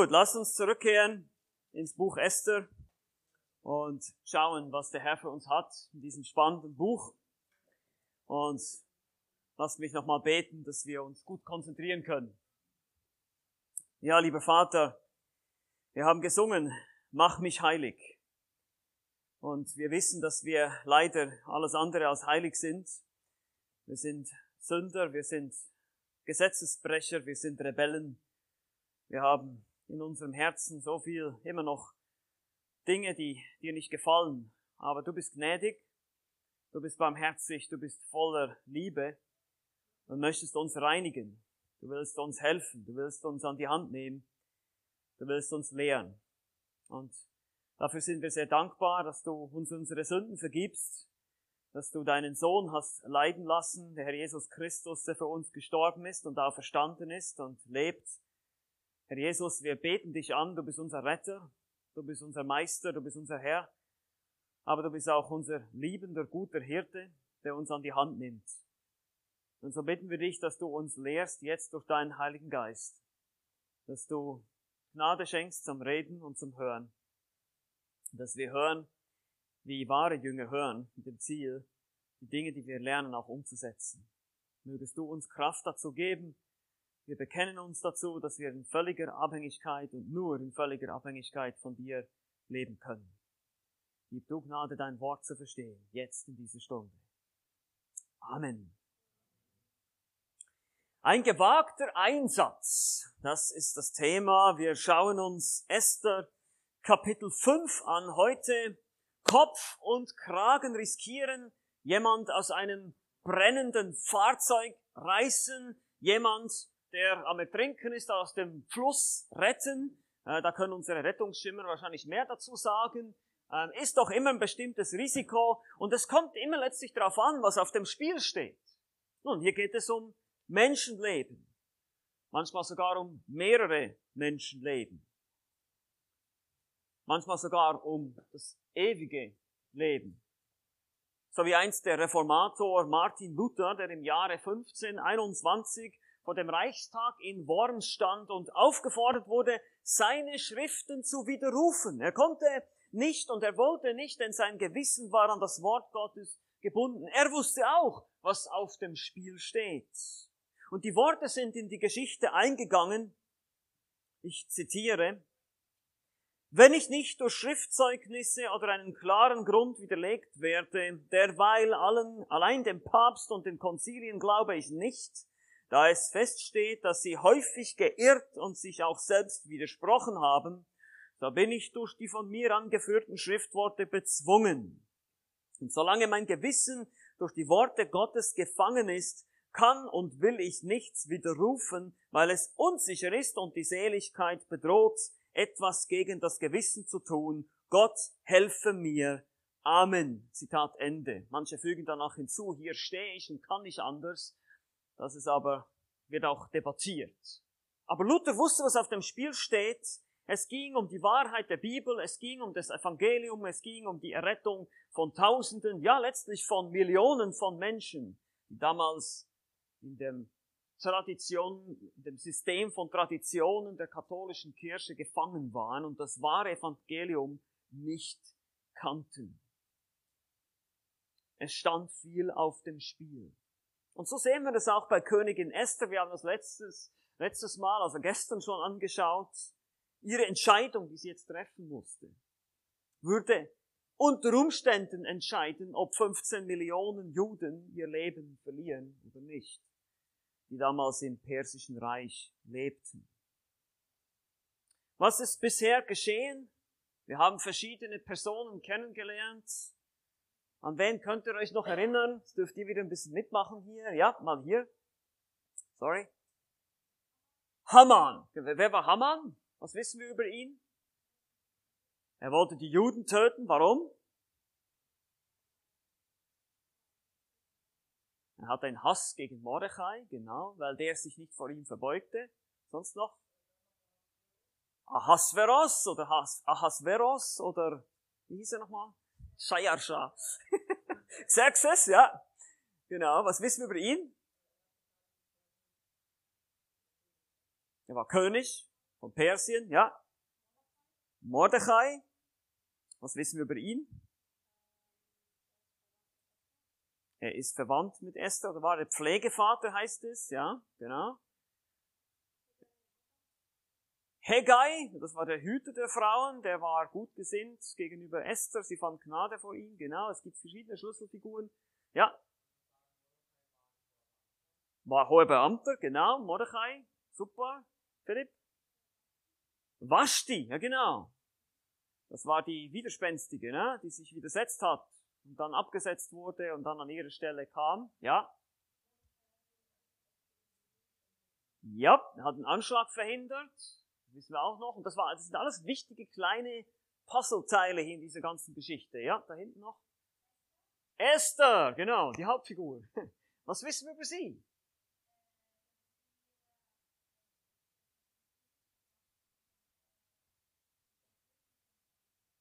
Gut, lass uns zurückkehren ins Buch Esther und schauen, was der Herr für uns hat in diesem spannenden Buch. Und lass mich nochmal beten, dass wir uns gut konzentrieren können. Ja, lieber Vater, wir haben gesungen, mach mich heilig. Und wir wissen, dass wir leider alles andere als heilig sind. Wir sind Sünder, wir sind Gesetzesbrecher, wir sind Rebellen. Wir haben in unserem Herzen so viel immer noch Dinge, die dir nicht gefallen. Aber du bist gnädig, du bist barmherzig, du bist voller Liebe und möchtest uns reinigen. Du willst uns helfen, du willst uns an die Hand nehmen, du willst uns lehren. Und dafür sind wir sehr dankbar, dass du uns unsere Sünden vergibst, dass du deinen Sohn hast leiden lassen, der Herr Jesus Christus, der für uns gestorben ist und auferstanden ist und lebt. Herr Jesus, wir beten dich an, du bist unser Retter, du bist unser Meister, du bist unser Herr, aber du bist auch unser liebender, guter Hirte, der uns an die Hand nimmt. Und so bitten wir dich, dass du uns lehrst jetzt durch deinen Heiligen Geist, dass du Gnade schenkst zum Reden und zum Hören, dass wir hören, wie wahre Jünger hören, mit dem Ziel, die Dinge, die wir lernen, auch umzusetzen. Mögest du uns Kraft dazu geben. Wir bekennen uns dazu, dass wir in völliger Abhängigkeit und nur in völliger Abhängigkeit von dir leben können. Gib du Gnade, dein Wort zu verstehen, jetzt in dieser Stunde. Amen. Ein gewagter Einsatz, das ist das Thema. Wir schauen uns Esther Kapitel 5 an heute. Kopf und Kragen riskieren, jemand aus einem brennenden Fahrzeug reißen, jemand, der am Ertrinken ist, aus dem Fluss retten. Äh, da können unsere Rettungsschimmer wahrscheinlich mehr dazu sagen. Ähm, ist doch immer ein bestimmtes Risiko und es kommt immer letztlich darauf an, was auf dem Spiel steht. Nun, hier geht es um Menschenleben. Manchmal sogar um mehrere Menschenleben. Manchmal sogar um das ewige Leben. So wie einst der Reformator Martin Luther, der im Jahre 1521 vor dem Reichstag in Worms stand und aufgefordert wurde, seine Schriften zu widerrufen. Er konnte nicht und er wollte nicht, denn sein Gewissen war an das Wort Gottes gebunden. Er wusste auch, was auf dem Spiel steht. Und die Worte sind in die Geschichte eingegangen. Ich zitiere, wenn ich nicht durch Schriftzeugnisse oder einen klaren Grund widerlegt werde, derweil allen, allein dem Papst und den Konzilien glaube ich nicht, da es feststeht, dass sie häufig geirrt und sich auch selbst widersprochen haben, so bin ich durch die von mir angeführten Schriftworte bezwungen. Und solange mein Gewissen durch die Worte Gottes gefangen ist, kann und will ich nichts widerrufen, weil es unsicher ist und die Seligkeit bedroht, etwas gegen das Gewissen zu tun. Gott helfe mir. Amen. Zitat Ende. Manche fügen danach hinzu, hier stehe ich und kann nicht anders. Das ist aber, wird auch debattiert. Aber Luther wusste, was auf dem Spiel steht. Es ging um die Wahrheit der Bibel, es ging um das Evangelium, es ging um die Errettung von Tausenden, ja letztlich von Millionen von Menschen, die damals in dem Tradition, dem System von Traditionen der katholischen Kirche gefangen waren und das wahre Evangelium nicht kannten. Es stand viel auf dem Spiel. Und so sehen wir das auch bei Königin Esther. Wir haben das letztes, letztes Mal, also gestern schon angeschaut. Ihre Entscheidung, die sie jetzt treffen musste, würde unter Umständen entscheiden, ob 15 Millionen Juden ihr Leben verlieren oder nicht die damals im Persischen Reich lebten. Was ist bisher geschehen? Wir haben verschiedene Personen kennengelernt. An wen könnt ihr euch noch erinnern? Jetzt dürft ihr wieder ein bisschen mitmachen hier. Ja, mal hier. Sorry. Haman. Wer war Haman? Was wissen wir über ihn? Er wollte die Juden töten. Warum? Er hat einen Hass gegen Mordechai, genau, weil der sich nicht vor ihm verbeugte. Sonst noch? Ahasveros oder Ahasveros oder wie hieß er nochmal? Shayarsha. Xerxes, ja. Genau, was wissen wir über ihn? Er war König, von Persien, ja. Mordechai, was wissen wir über ihn? Er ist verwandt mit Esther, oder war der Pflegevater, heißt es, ja, genau. Hegai, das war der Hüter der Frauen, der war gut gesinnt gegenüber Esther, sie fand Gnade vor ihm, genau, es gibt verschiedene Schlüsselfiguren. Ja. War hoher Beamter, genau, Mordechai, super, Philipp. Vashti, ja genau. Das war die Widerspenstige, ne, die sich widersetzt hat und dann abgesetzt wurde und dann an ihre Stelle kam, ja. Ja, hat einen Anschlag verhindert, wissen wir auch noch. Und das, war, das sind alles wichtige kleine Puzzleteile hier in dieser ganzen Geschichte. Ja, da hinten noch. Esther, genau, die Hauptfigur. Was wissen wir über sie?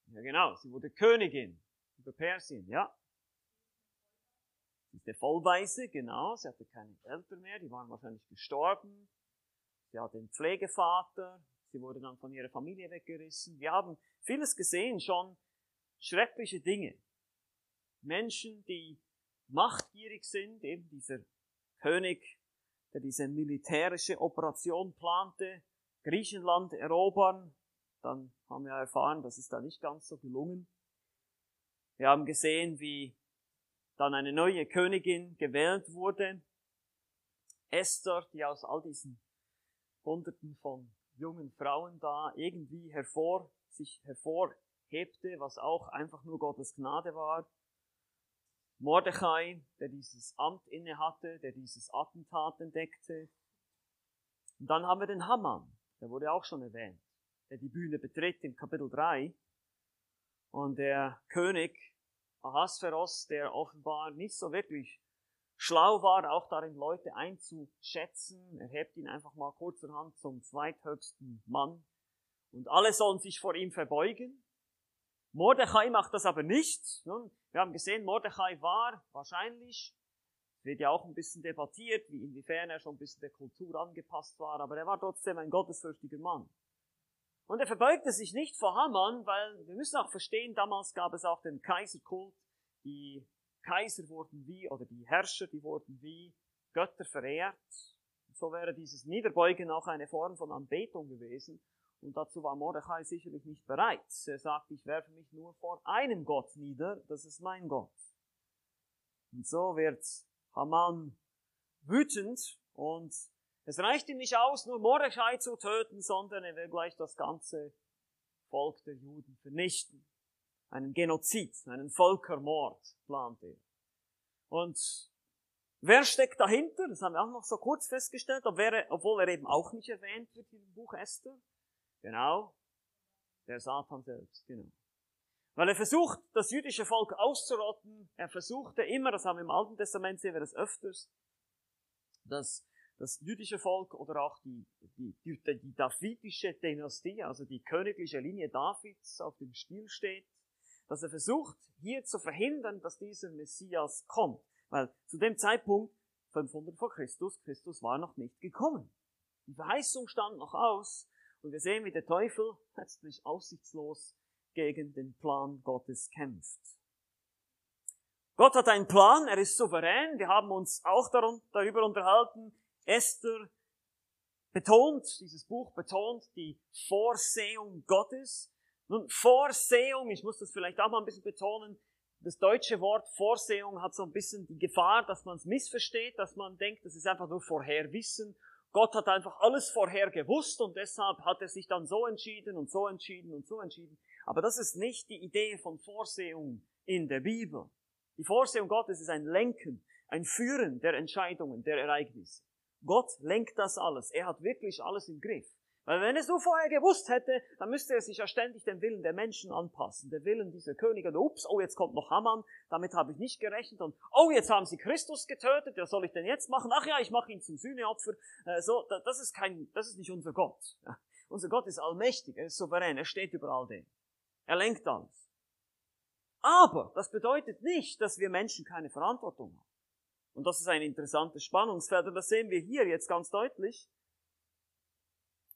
Ja, genau, sie wurde Königin über Persien, ja. Sie ist der Vollweise, genau, sie hatte keine Eltern mehr, die waren wahrscheinlich gestorben. Sie hatte einen Pflegevater, sie wurde dann von ihrer Familie weggerissen. Wir haben vieles gesehen, schon schreckliche Dinge. Menschen, die machtgierig sind, eben dieser König, der diese militärische Operation plante, Griechenland erobern, dann haben wir erfahren, das ist da nicht ganz so gelungen. Wir haben gesehen, wie dann eine neue Königin gewählt wurde. Esther, die aus all diesen Hunderten von jungen Frauen da irgendwie hervor, sich hervorhebte, was auch einfach nur Gottes Gnade war. Mordechai, der dieses Amt innehatte, der dieses Attentat entdeckte. Und dann haben wir den Haman, der wurde auch schon erwähnt, der die Bühne betritt im Kapitel 3. Und der König Ahasveros, der offenbar nicht so wirklich schlau war, auch darin Leute einzuschätzen. Er hebt ihn einfach mal kurzerhand zum zweithöchsten Mann. Und alle sollen sich vor ihm verbeugen. Mordechai macht das aber nicht. Nun, wir haben gesehen, Mordechai war wahrscheinlich, wird ja auch ein bisschen debattiert, wie inwiefern er schon ein bisschen der Kultur angepasst war, aber er war trotzdem ein gottesfürchtiger Mann. Und er verbeugte sich nicht vor Haman, weil wir müssen auch verstehen, damals gab es auch den Kaiserkult. Die Kaiser wurden wie, oder die Herrscher, die wurden wie Götter verehrt. So wäre dieses Niederbeugen auch eine Form von Anbetung gewesen. Und dazu war Mordechai sicherlich nicht bereit. Er sagt, ich werfe mich nur vor einem Gott nieder, das ist mein Gott. Und so wird Haman wütend und es reicht ihm nicht aus, nur Mordechai zu töten, sondern er will gleich das ganze Volk der Juden vernichten. Einen Genozid, einen Völkermord plant er. Und wer steckt dahinter? Das haben wir auch noch so kurz festgestellt, obwohl er eben auch nicht erwähnt wird im Buch Esther. Genau, der Satan selbst, genau. Weil er versucht, das jüdische Volk auszurotten. Er versuchte immer, das haben wir im Alten Testament sehen wir das öfters, dass das jüdische Volk oder auch die, die, die, die davidische Dynastie, also die königliche Linie Davids auf dem Spiel steht, dass er versucht, hier zu verhindern, dass dieser Messias kommt. Weil zu dem Zeitpunkt, 500 vor Christus, Christus war noch nicht gekommen. Die Verheißung stand noch aus und wir sehen, wie der Teufel letztlich aussichtslos gegen den Plan Gottes kämpft. Gott hat einen Plan, er ist souverän. Wir haben uns auch darüber unterhalten, Esther betont, dieses Buch betont die Vorsehung Gottes. Nun, Vorsehung, ich muss das vielleicht auch mal ein bisschen betonen, das deutsche Wort Vorsehung hat so ein bisschen die Gefahr, dass man es missversteht, dass man denkt, das ist einfach nur Vorherwissen. Gott hat einfach alles vorher gewusst und deshalb hat er sich dann so entschieden und so entschieden und so entschieden. Aber das ist nicht die Idee von Vorsehung in der Bibel. Die Vorsehung Gottes ist ein Lenken, ein Führen der Entscheidungen, der Ereignisse. Gott lenkt das alles. Er hat wirklich alles im Griff. Weil wenn er so vorher gewusst hätte, dann müsste er sich ja ständig dem Willen der Menschen anpassen. Der Willen dieser Könige. Ups, oh, jetzt kommt noch Haman, damit habe ich nicht gerechnet. Und oh, jetzt haben sie Christus getötet, was soll ich denn jetzt machen? Ach ja, ich mache ihn zum Sühneopfer. Äh, so, das ist kein, das ist nicht unser Gott. Unser Gott ist allmächtig, er ist souverän, er steht über all dem. Er lenkt alles. Aber das bedeutet nicht, dass wir Menschen keine Verantwortung haben. Und das ist ein interessantes Spannungsfeld und das sehen wir hier jetzt ganz deutlich.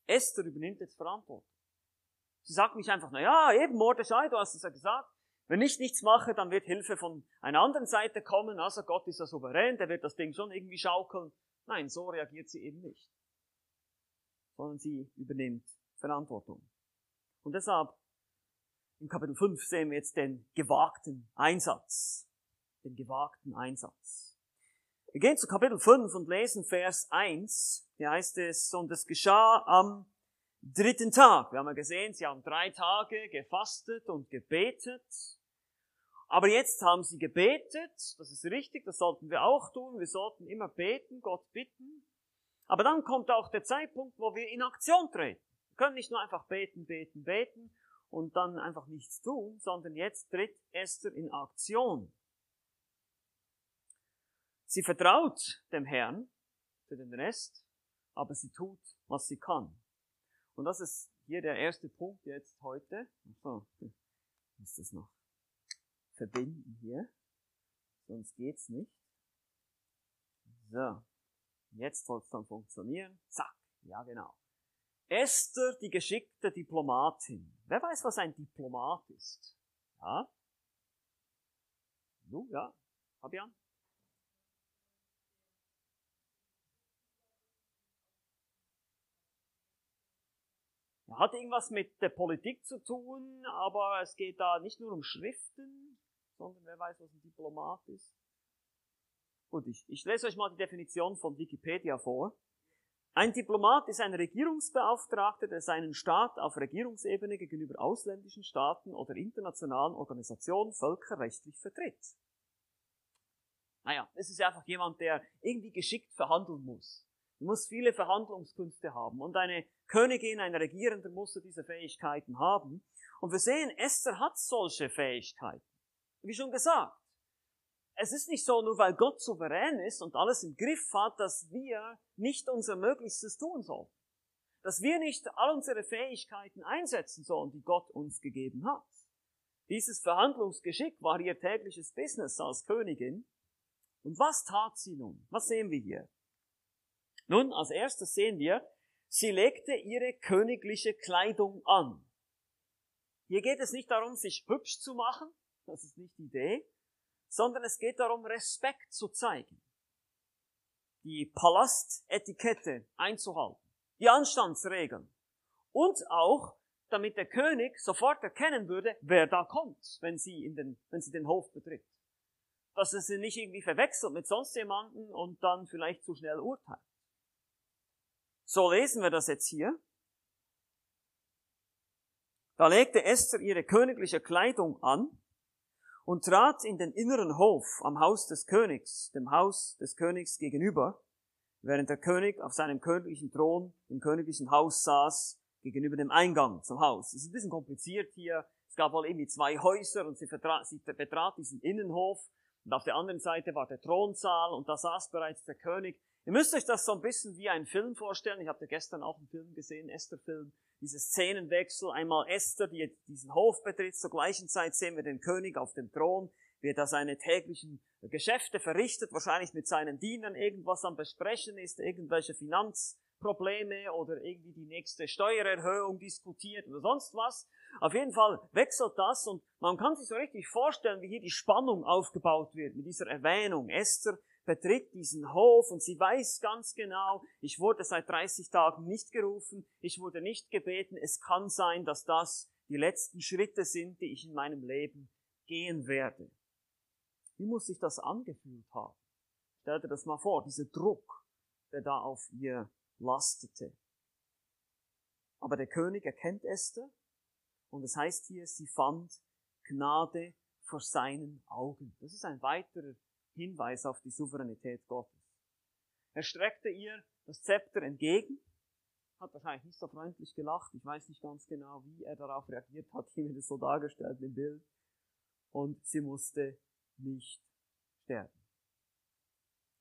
Esther übernimmt jetzt Verantwortung. Sie sagt nicht einfach, na ja, eben Mordechai, du hast es ja gesagt. Wenn ich nichts mache, dann wird Hilfe von einer anderen Seite kommen. Also Gott ist ja souverän, der wird das Ding schon irgendwie schaukeln. Nein, so reagiert sie eben nicht. Sondern sie übernimmt Verantwortung. Und deshalb, im Kapitel 5 sehen wir jetzt den gewagten Einsatz. Den gewagten Einsatz. Wir gehen zu Kapitel 5 und lesen Vers 1. Hier heißt es, und es geschah am dritten Tag. Wir haben ja gesehen, sie haben drei Tage gefastet und gebetet. Aber jetzt haben sie gebetet, das ist richtig, das sollten wir auch tun. Wir sollten immer beten, Gott bitten. Aber dann kommt auch der Zeitpunkt, wo wir in Aktion treten. Wir können nicht nur einfach beten, beten, beten und dann einfach nichts tun, sondern jetzt tritt Esther in Aktion. Sie vertraut dem Herrn für den Rest, aber sie tut, was sie kann. Und das ist hier der erste Punkt jetzt heute. So, muss das noch verbinden hier, sonst geht's nicht. So, jetzt soll es dann funktionieren. Zack, ja genau. Esther, die geschickte Diplomatin. Wer weiß, was ein Diplomat ist? Ja? Du, ja? Fabian? Hat irgendwas mit der Politik zu tun, aber es geht da nicht nur um Schriften, sondern wer weiß, was ein Diplomat ist. Gut, ich, ich lese euch mal die Definition von Wikipedia vor. Ein Diplomat ist ein Regierungsbeauftragter, der seinen Staat auf Regierungsebene gegenüber ausländischen Staaten oder internationalen Organisationen völkerrechtlich vertritt. Naja, es ist einfach jemand, der irgendwie geschickt verhandeln muss. Muss viele Verhandlungskünste haben. Und eine Königin, ein Regierender musste diese Fähigkeiten haben. Und wir sehen, Esther hat solche Fähigkeiten. Wie schon gesagt, es ist nicht so, nur weil Gott souverän ist und alles im Griff hat, dass wir nicht unser Möglichstes tun sollen. Dass wir nicht all unsere Fähigkeiten einsetzen sollen, die Gott uns gegeben hat. Dieses Verhandlungsgeschick war ihr tägliches Business als Königin. Und was tat sie nun? Was sehen wir hier? Nun, als erstes sehen wir, sie legte ihre königliche Kleidung an. Hier geht es nicht darum, sich hübsch zu machen, das ist nicht die Idee, sondern es geht darum, Respekt zu zeigen, die Palastetikette einzuhalten, die Anstandsregeln und auch, damit der König sofort erkennen würde, wer da kommt, wenn sie, in den, wenn sie den Hof betritt. Dass er sie nicht irgendwie verwechselt mit sonst jemanden und dann vielleicht zu schnell urteilt. So lesen wir das jetzt hier. Da legte Esther ihre königliche Kleidung an und trat in den inneren Hof am Haus des Königs, dem Haus des Königs gegenüber, während der König auf seinem königlichen Thron im königlichen Haus saß, gegenüber dem Eingang zum Haus. Es ist ein bisschen kompliziert hier. Es gab wohl irgendwie zwei Häuser und sie, vertrat, sie betrat diesen Innenhof und auf der anderen Seite war der Thronsaal und da saß bereits der König. Ihr müsst euch das so ein bisschen wie einen Film vorstellen. Ich habe gestern auch einen Film gesehen, Esther-Film diese Szenenwechsel, einmal Esther, die diesen Hof betritt, zur gleichen Zeit sehen wir den König auf dem Thron, wie er da seine täglichen Geschäfte verrichtet, wahrscheinlich mit seinen Dienern irgendwas am Besprechen ist, irgendwelche Finanzprobleme oder irgendwie die nächste Steuererhöhung diskutiert oder sonst was. Auf jeden Fall wechselt das und man kann sich so richtig vorstellen, wie hier die Spannung aufgebaut wird mit dieser Erwähnung. Esther betritt diesen Hof und sie weiß ganz genau, ich wurde seit 30 Tagen nicht gerufen, ich wurde nicht gebeten, es kann sein, dass das die letzten Schritte sind, die ich in meinem Leben gehen werde. Wie muss sich das angefühlt haben? Stell dir das mal vor, dieser Druck, der da auf ihr lastete. Aber der König erkennt Esther und es heißt hier, sie fand Gnade vor seinen Augen. Das ist ein weiterer Hinweis auf die Souveränität Gottes. Er streckte ihr das Zepter entgegen, hat wahrscheinlich nicht so freundlich gelacht, ich weiß nicht ganz genau, wie er darauf reagiert hat, hier wird es so dargestellt im Bild, und sie musste nicht sterben.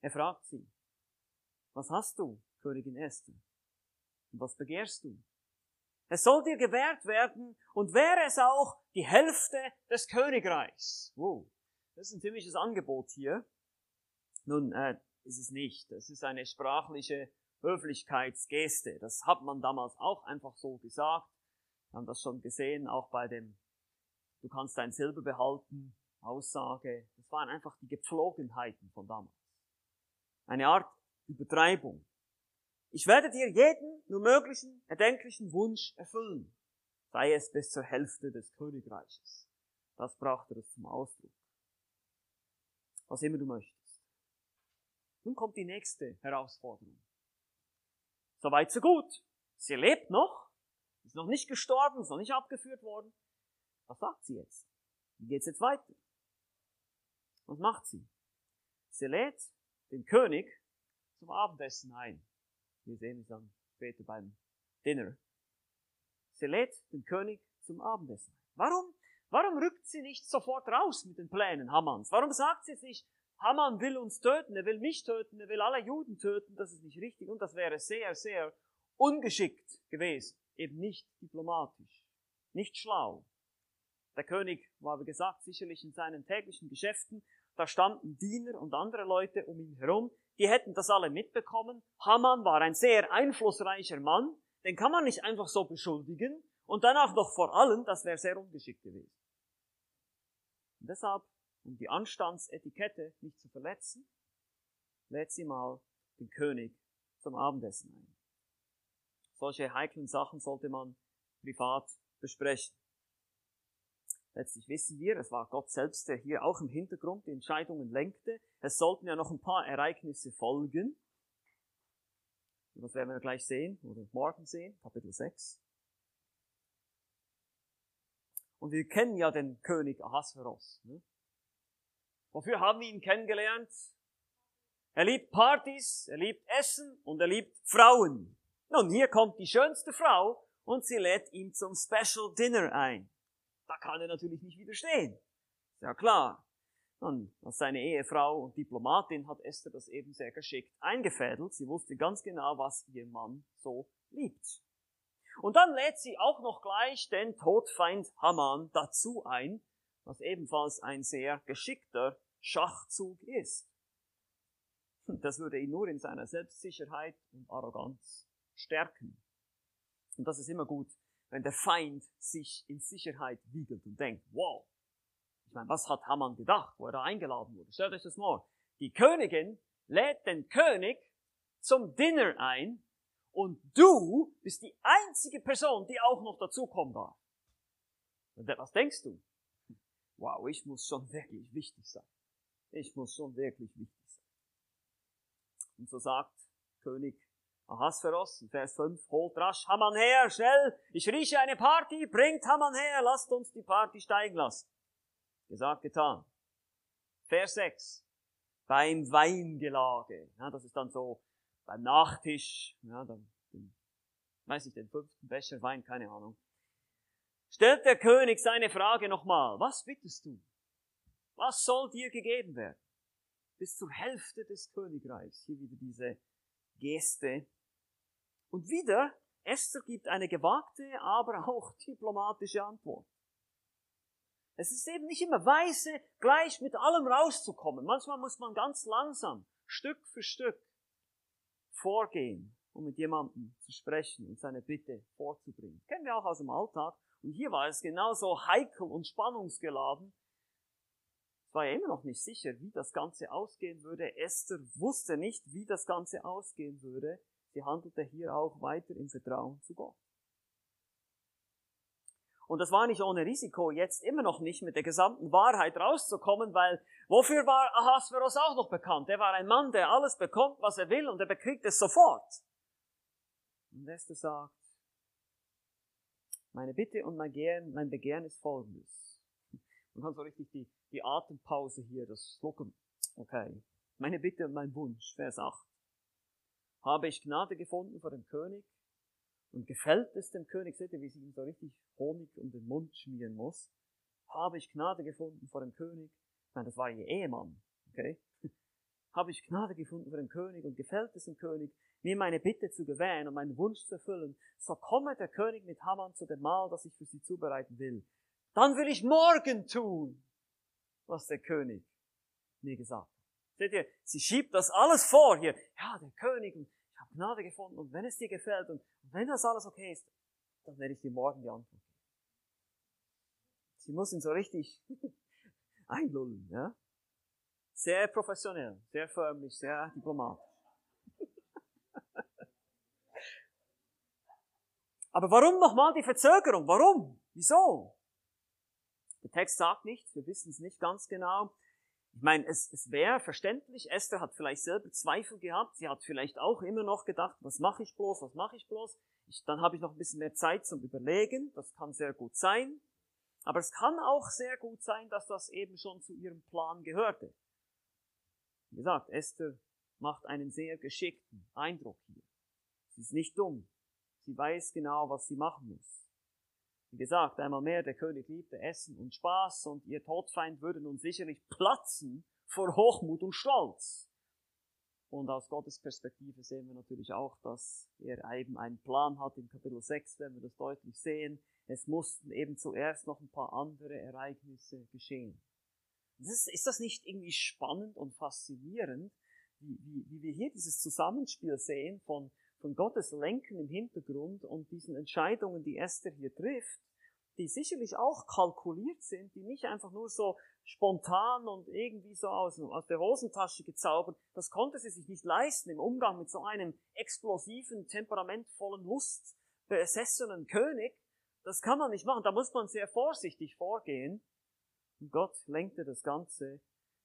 Er fragt sie, was hast du, Königin Esther? Und was begehrst du? Es soll dir gewährt werden und wäre es auch die Hälfte des Königreichs. Wow. Das ist ein ziemliches Angebot hier. Nun, äh, ist es nicht. Das ist eine sprachliche Höflichkeitsgeste. Das hat man damals auch einfach so gesagt. Wir haben das schon gesehen, auch bei dem, du kannst dein Silber behalten, Aussage. Das waren einfach die Gepflogenheiten von damals. Eine Art Übertreibung. Ich werde dir jeden nur möglichen, erdenklichen Wunsch erfüllen, sei es bis zur Hälfte des Königreiches. Das brachte es zum Ausdruck. Was immer du möchtest. Nun kommt die nächste Herausforderung. Soweit so gut. Sie lebt noch, ist noch nicht gestorben, ist noch nicht abgeführt worden. Was sagt sie jetzt? Wie geht's jetzt weiter? Was macht sie? Sie lädt den König zum Abendessen ein. Wir sehen es dann später beim Dinner. Sie lädt den König zum Abendessen ein. Warum? Warum rückt sie nicht sofort raus mit den Plänen Hammans? Warum sagt sie sich, Haman will uns töten, er will mich töten, er will alle Juden töten, das ist nicht richtig und das wäre sehr, sehr ungeschickt gewesen, eben nicht diplomatisch, nicht schlau. Der König war, wie gesagt, sicherlich in seinen täglichen Geschäften, da standen Diener und andere Leute um ihn herum, die hätten das alle mitbekommen. Haman war ein sehr einflussreicher Mann, den kann man nicht einfach so beschuldigen und danach noch vor allem, das wäre sehr ungeschickt gewesen. Und deshalb um die Anstandsetikette nicht zu verletzen, lädt sie mal den König zum Abendessen ein. Solche heiklen Sachen sollte man privat besprechen. Letztlich wissen wir, es war Gott selbst, der hier auch im Hintergrund die Entscheidungen lenkte. Es sollten ja noch ein paar Ereignisse folgen. Das werden wir gleich sehen oder morgen sehen, Kapitel 6. Und wir kennen ja den König Ahasveros. Ne? Wofür haben wir ihn kennengelernt? Er liebt Partys, er liebt Essen und er liebt Frauen. Nun, hier kommt die schönste Frau und sie lädt ihn zum Special Dinner ein. Da kann er natürlich nicht widerstehen. Ja klar. Und als seine Ehefrau und Diplomatin hat Esther das eben sehr geschickt eingefädelt. Sie wusste ganz genau, was ihr Mann so liebt. Und dann lädt sie auch noch gleich den Todfeind Haman dazu ein, was ebenfalls ein sehr geschickter Schachzug ist. Das würde ihn nur in seiner Selbstsicherheit und Arroganz stärken. Und das ist immer gut, wenn der Feind sich in Sicherheit wiegelt und denkt, wow, ich meine, was hat Haman gedacht, wo er da eingeladen wurde? Stellt euch das mal. Die Königin lädt den König zum Dinner ein und du bist die einzige Person, die auch noch dazukommen darf. Was denkst du? wow, ich muss schon wirklich wichtig sein. Ich muss schon wirklich wichtig sein. Und so sagt König Ahasveros in Vers 5, holt rasch Haman her, schnell, ich rieche eine Party, bringt Haman her, lasst uns die Party steigen lassen. Gesagt, getan. Vers 6, beim Weingelage, ja, das ist dann so beim Nachtisch, ja, dann, weiß ich, den fünften Becher Wein, keine Ahnung stellt der König seine Frage nochmal. Was bittest du? Was soll dir gegeben werden? Bis zur Hälfte des Königreichs. Hier wieder diese Geste. Und wieder, Esther gibt eine gewagte, aber auch diplomatische Antwort. Es ist eben nicht immer weise, gleich mit allem rauszukommen. Manchmal muss man ganz langsam, Stück für Stück vorgehen, um mit jemandem zu sprechen und seine Bitte vorzubringen. kennen wir auch aus dem Alltag. Und hier war es genauso heikel und spannungsgeladen. Es war ja immer noch nicht sicher, wie das Ganze ausgehen würde. Esther wusste nicht, wie das Ganze ausgehen würde. Sie handelte hier auch weiter im Vertrauen zu Gott. Und das war nicht ohne Risiko, jetzt immer noch nicht mit der gesamten Wahrheit rauszukommen, weil wofür war Ahasveros auch noch bekannt? Er war ein Mann, der alles bekommt, was er will, und er bekriegt es sofort. Und Esther sagt, meine Bitte und mein Begehren, mein Begehren ist folgendes. Man kann so richtig die, die Atempause hier, das Schlucken. Okay. Meine Bitte und mein Wunsch, Vers 8. Habe ich Gnade gefunden vor dem König und gefällt es dem König, seht ihr, wie sie ihm so richtig Honig um den Mund schmieren muss. Habe ich Gnade gefunden vor dem König. Nein, das war ihr Ehemann. Okay? Habe ich Gnade gefunden vor dem König und gefällt es dem König, mir meine Bitte zu gewähren und meinen Wunsch zu erfüllen, so komme der König mit Haman zu dem Mahl, das ich für sie zubereiten will. Dann will ich morgen tun, was der König mir gesagt hat. Seht ihr, sie schiebt das alles vor hier. Ja, der König, Gnade gefunden und wenn es dir gefällt und wenn das alles okay ist, dann werde ich dir morgen die Antwort geben. Sie muss ihn so richtig einlullen, ja? Sehr professionell, sehr förmlich, sehr diplomatisch. Aber warum nochmal die Verzögerung? Warum? Wieso? Der Text sagt nichts, wir wissen es nicht ganz genau. Ich meine, es, es wäre verständlich, Esther hat vielleicht selber Zweifel gehabt, sie hat vielleicht auch immer noch gedacht, was mache ich bloß, was mache ich bloß. Ich, dann habe ich noch ein bisschen mehr Zeit zum Überlegen, das kann sehr gut sein. Aber es kann auch sehr gut sein, dass das eben schon zu ihrem Plan gehörte. Wie gesagt, Esther macht einen sehr geschickten Eindruck hier. Sie ist nicht dumm. Sie weiß genau, was sie machen muss. Wie gesagt, einmal mehr, der König liebte Essen und Spaß und ihr Todfeind würde nun sicherlich platzen vor Hochmut und Stolz. Und aus Gottes Perspektive sehen wir natürlich auch, dass er eben einen Plan hat. In Kapitel 6 werden wir das deutlich sehen. Es mussten eben zuerst noch ein paar andere Ereignisse geschehen. Ist, ist, das nicht irgendwie spannend und faszinierend, wie, wie, wie wir hier dieses Zusammenspiel sehen von von Gottes Lenken im Hintergrund und diesen Entscheidungen, die Esther hier trifft, die sicherlich auch kalkuliert sind, die nicht einfach nur so spontan und irgendwie so aus, aus der Hosentasche gezaubert, das konnte sie sich nicht leisten im Umgang mit so einem explosiven, temperamentvollen, lustbesessenen König. Das kann man nicht machen, da muss man sehr vorsichtig vorgehen. Und Gott lenkte das Ganze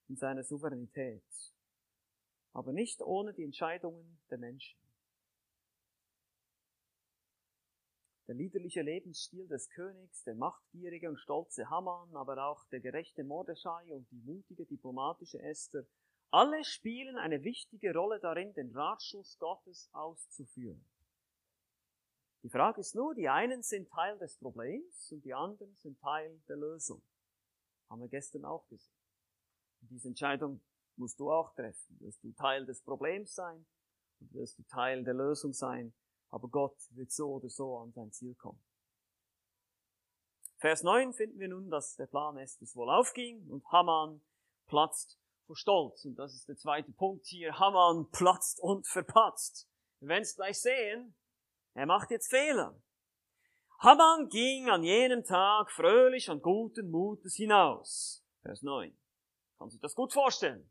in seiner Souveränität. Aber nicht ohne die Entscheidungen der Menschen. Der liederliche Lebensstil des Königs, der machtgierige und stolze Haman, aber auch der gerechte Mordechai und die mutige diplomatische Esther, alle spielen eine wichtige Rolle darin, den Ratschluss Gottes auszuführen. Die Frage ist nur, die einen sind Teil des Problems und die anderen sind Teil der Lösung. Haben wir gestern auch gesehen. Und diese Entscheidung musst du auch treffen. Wirst du Teil des Problems sein und wirst du Teil der Lösung sein aber Gott wird so oder so an sein Ziel kommen. Vers 9 finden wir nun, dass der Plan Esthers wohl aufging und Haman platzt vor Stolz. Und das ist der zweite Punkt hier. Haman platzt und verpatzt. Wir werden es gleich sehen. Er macht jetzt Fehler. Haman ging an jenem Tag fröhlich und guten Mutes hinaus. Vers 9. Kann sich das gut vorstellen.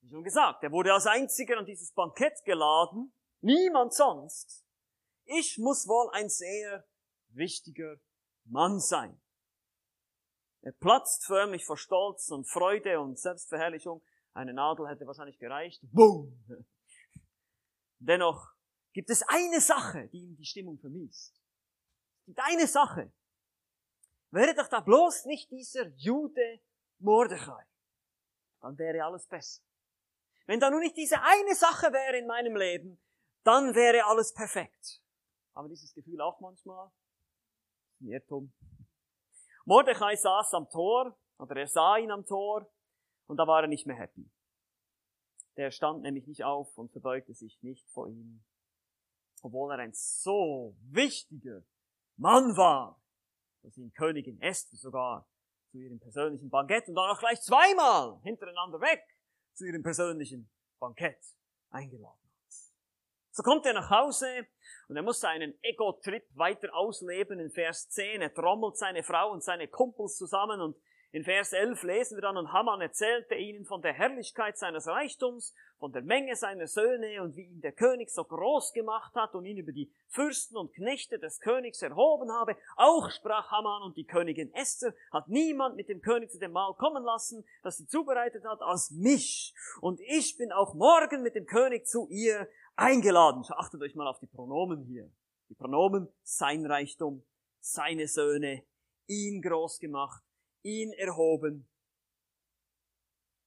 Wie schon gesagt, er wurde als einziger an dieses Bankett geladen. Niemand sonst. Ich muss wohl ein sehr wichtiger Mann sein. Er platzt förmlich vor Stolz und Freude und Selbstverherrlichung. Eine Nadel hätte wahrscheinlich gereicht. Boom! Dennoch gibt es eine Sache, die ihm die Stimmung vermisst. Es gibt eine Sache. Wäre doch da bloß nicht dieser Jude Mordechai, dann wäre alles besser. Wenn da nur nicht diese eine Sache wäre in meinem Leben, dann wäre alles perfekt. Haben wir dieses Gefühl auch manchmal? Ein Irrtum. Mordechai saß am Tor, oder er sah ihn am Tor, und da war er nicht mehr happy. Der stand nämlich nicht auf und verbeugte sich nicht vor ihm, obwohl er ein so wichtiger Mann war, dass ihn Königin Esther sogar zu ihrem persönlichen Bankett und dann auch gleich zweimal hintereinander weg zu ihrem persönlichen Bankett eingeladen. So kommt er nach Hause und er muss seinen Ego-Trip weiter ausleben in Vers 10. Er trommelt seine Frau und seine Kumpels zusammen und in Vers 11 lesen wir dann, und Haman erzählte ihnen von der Herrlichkeit seines Reichtums, von der Menge seiner Söhne und wie ihn der König so groß gemacht hat und ihn über die Fürsten und Knechte des Königs erhoben habe. Auch sprach Haman und die Königin Esther hat niemand mit dem König zu dem Mahl kommen lassen, das sie zubereitet hat, als mich. Und ich bin auch morgen mit dem König zu ihr eingeladen. So achtet euch mal auf die Pronomen hier. Die Pronomen, sein Reichtum, seine Söhne, ihn groß gemacht, ihn erhoben.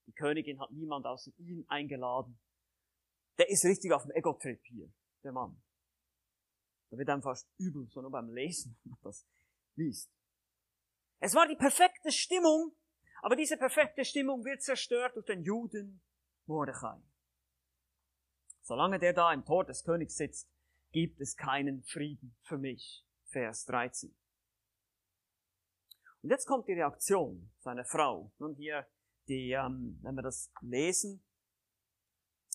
Die Königin hat niemand außer ihn eingeladen. Der ist richtig auf dem Ego-Trip hier, der Mann. Da wird einem fast übel, so nur beim Lesen, wenn man das liest. Es war die perfekte Stimmung, aber diese perfekte Stimmung wird zerstört durch den Juden Mordechai. Solange der da im Tor des Königs sitzt, gibt es keinen Frieden für mich. Vers 13. Und jetzt kommt die Reaktion seiner Frau. Nun hier, die, ähm, wenn wir das lesen,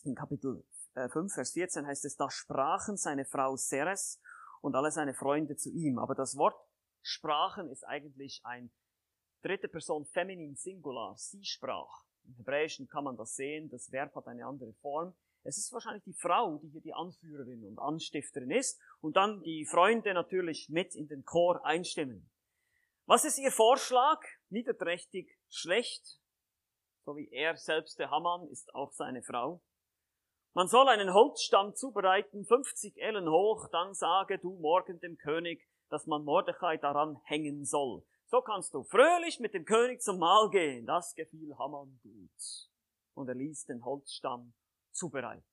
in Kapitel 5, Vers 14 heißt es, da sprachen seine Frau Seres und alle seine Freunde zu ihm. Aber das Wort sprachen ist eigentlich ein dritte Person Feminin Singular. Sie sprach. Im Hebräischen kann man das sehen, das Verb hat eine andere Form. Es ist wahrscheinlich die Frau, die hier die Anführerin und Anstifterin ist und dann die Freunde natürlich mit in den Chor einstimmen. Was ist ihr Vorschlag? Niederträchtig, schlecht, so wie er selbst, der Hamann, ist auch seine Frau. Man soll einen Holzstamm zubereiten, 50 Ellen hoch, dann sage du morgen dem König, dass man Mordechai daran hängen soll. So kannst du fröhlich mit dem König zum Mahl gehen. Das gefiel Haman gut. Und er ließ den Holzstamm zubereiten.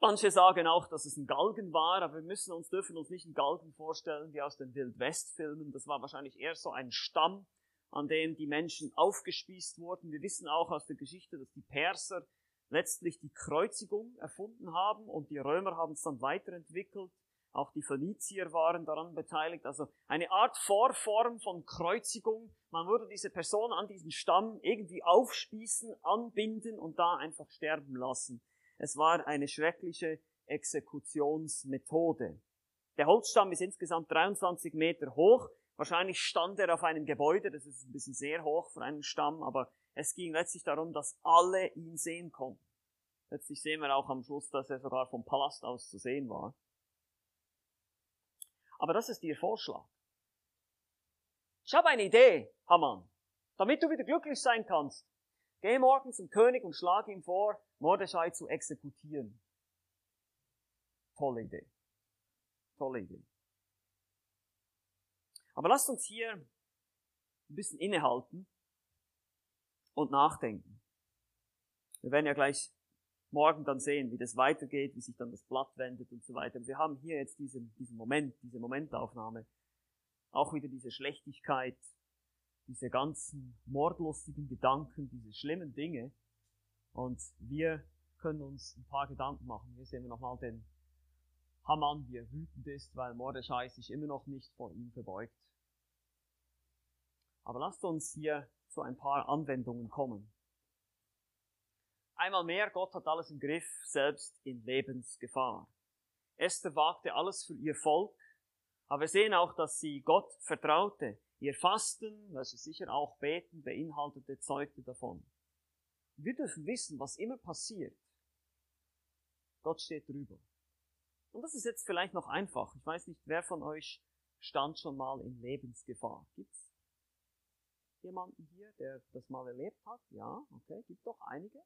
Manche sagen auch, dass es ein Galgen war, aber wir müssen uns, dürfen uns nicht einen Galgen vorstellen wie aus den Wildwest-Filmen. Das war wahrscheinlich eher so ein Stamm, an dem die Menschen aufgespießt wurden. Wir wissen auch aus der Geschichte, dass die Perser letztlich die Kreuzigung erfunden haben und die Römer haben es dann weiterentwickelt. Auch die Phönizier waren daran beteiligt. Also eine Art Vorform von Kreuzigung. Man würde diese Person an diesen Stamm irgendwie aufspießen, anbinden und da einfach sterben lassen. Es war eine schreckliche Exekutionsmethode. Der Holzstamm ist insgesamt 23 Meter hoch. Wahrscheinlich stand er auf einem Gebäude, das ist ein bisschen sehr hoch für einen Stamm, aber es ging letztlich darum, dass alle ihn sehen konnten. Letztlich sehen wir auch am Schluss, dass er sogar vom Palast aus zu sehen war. Aber das ist ihr Vorschlag. Ich habe eine Idee, Haman. Damit du wieder glücklich sein kannst, geh morgen zum König und schlage ihm vor, Mordechai zu exekutieren. Tolle Idee. Tolle Idee. Aber lasst uns hier ein bisschen innehalten und nachdenken. Wir werden ja gleich morgen dann sehen, wie das weitergeht, wie sich dann das Blatt wendet und so weiter. Wir haben hier jetzt diesen, diesen Moment, diese Momentaufnahme. Auch wieder diese Schlechtigkeit, diese ganzen mordlustigen Gedanken, diese schlimmen Dinge. Und wir können uns ein paar Gedanken machen. Hier sehen wir nochmal den Haman, wie er wütend ist, weil Mordechai sich immer noch nicht vor ihm verbeugt. Aber lasst uns hier zu ein paar Anwendungen kommen. Einmal mehr, Gott hat alles im Griff, selbst in Lebensgefahr. Esther wagte alles für ihr Volk, aber wir sehen auch, dass sie Gott vertraute. Ihr Fasten, was sie sicher auch beten, beinhaltete, zeugte davon. Wir dürfen wissen, was immer passiert. Gott steht drüber. Und das ist jetzt vielleicht noch einfach. Ich weiß nicht, wer von euch stand schon mal in Lebensgefahr. Gibt's jemanden hier, der das mal erlebt hat? Ja, okay, gibt doch einige.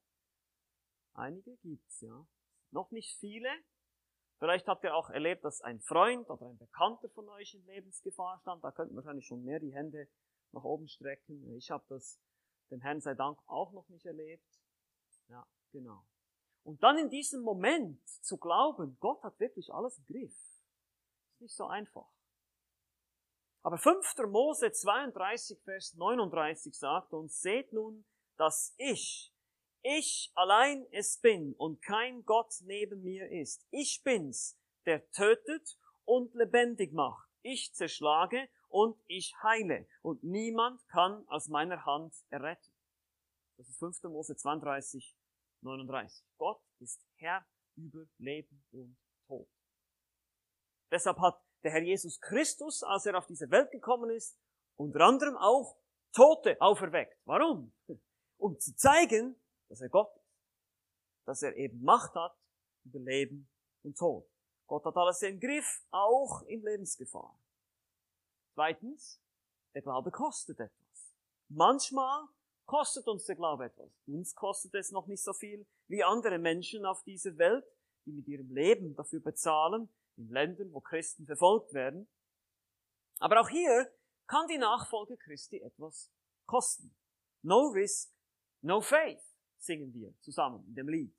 Einige gibt's, ja. Noch nicht viele. Vielleicht habt ihr auch erlebt, dass ein Freund oder ein Bekannter von euch in Lebensgefahr stand. Da könnten wahrscheinlich schon mehr die Hände nach oben strecken. Ich habe das dem Herrn sei Dank auch noch nicht erlebt. Ja, genau. Und dann in diesem Moment zu glauben, Gott hat wirklich alles im Griff, ist nicht so einfach. Aber 5. Mose 32, Vers 39 sagt uns, seht nun, dass ich, ich allein es bin und kein Gott neben mir ist. Ich bin's, der tötet und lebendig macht. Ich zerschlage und ich heile. Und niemand kann aus meiner Hand erretten. Das ist 5. Mose 32, 39. Gott ist Herr über Leben und Tod. Deshalb hat der Herr Jesus Christus, als er auf diese Welt gekommen ist, unter anderem auch Tote auferweckt. Warum? Um zu zeigen, dass er Gott ist. Dass er eben Macht hat über Leben und Tod. Gott hat alles im Griff, auch in Lebensgefahr. Zweitens, der Glaube kostet etwas. Manchmal kostet uns der Glaube etwas. Uns kostet es noch nicht so viel wie andere Menschen auf dieser Welt, die mit ihrem Leben dafür bezahlen, in Ländern, wo Christen verfolgt werden. Aber auch hier kann die Nachfolge Christi etwas kosten. No risk, no faith, singen wir zusammen in dem Lied.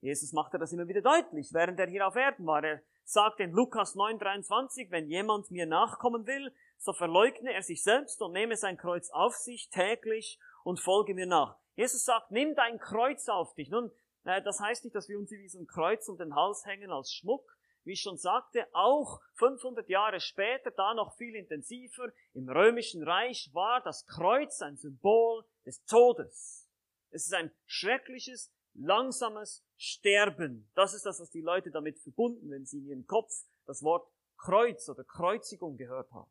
Jesus machte das immer wieder deutlich, während er hier auf Erden war. Er sagt in Lukas 9:23, wenn jemand mir nachkommen will, so verleugne er sich selbst und nehme sein Kreuz auf sich täglich und folge mir nach. Jesus sagt, nimm dein Kreuz auf dich. Nun, äh, das heißt nicht, dass wir uns wie so ein Kreuz um den Hals hängen als Schmuck, wie ich schon sagte, auch 500 Jahre später, da noch viel intensiver, im römischen Reich war das Kreuz ein Symbol des Todes. Es ist ein schreckliches, langsames Sterben. Das ist das, was die Leute damit verbunden, wenn sie in ihrem Kopf das Wort Kreuz oder Kreuzigung gehört haben.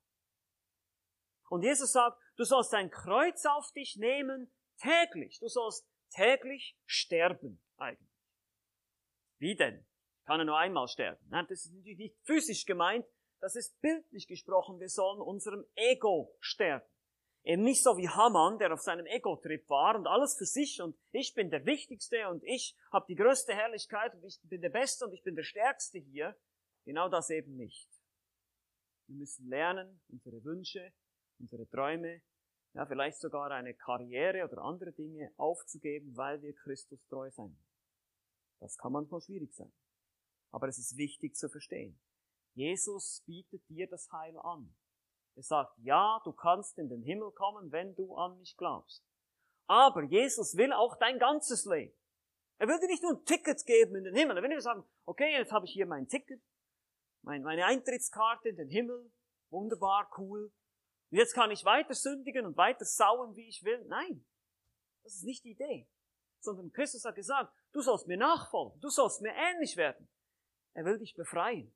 Und Jesus sagt, du sollst dein Kreuz auf dich nehmen täglich. Du sollst täglich sterben eigentlich. Wie denn? Kann er nur einmal sterben? Nein, das ist natürlich nicht physisch gemeint, das ist bildlich gesprochen. Wir sollen unserem Ego sterben. Eben nicht so wie Haman, der auf seinem Ego-Trip war und alles für sich und ich bin der Wichtigste und ich habe die größte Herrlichkeit und ich bin der Beste und ich bin der Stärkste hier. Genau das eben nicht. Wir müssen lernen, unsere Wünsche, unsere Träume, ja, vielleicht sogar eine Karriere oder andere Dinge aufzugeben, weil wir Christus treu sein. Das kann manchmal schwierig sein. Aber es ist wichtig zu verstehen. Jesus bietet dir das Heil an. Er sagt, ja, du kannst in den Himmel kommen, wenn du an mich glaubst. Aber Jesus will auch dein ganzes Leben. Er will dir nicht nur ein Ticket geben in den Himmel. Er will dir sagen, okay, jetzt habe ich hier mein Ticket, meine Eintrittskarte in den Himmel, wunderbar, cool. Und jetzt kann ich weiter sündigen und weiter sauen, wie ich will. Nein, das ist nicht die Idee. Sondern Christus hat gesagt, du sollst mir nachfolgen, du sollst mir ähnlich werden. Er will dich befreien.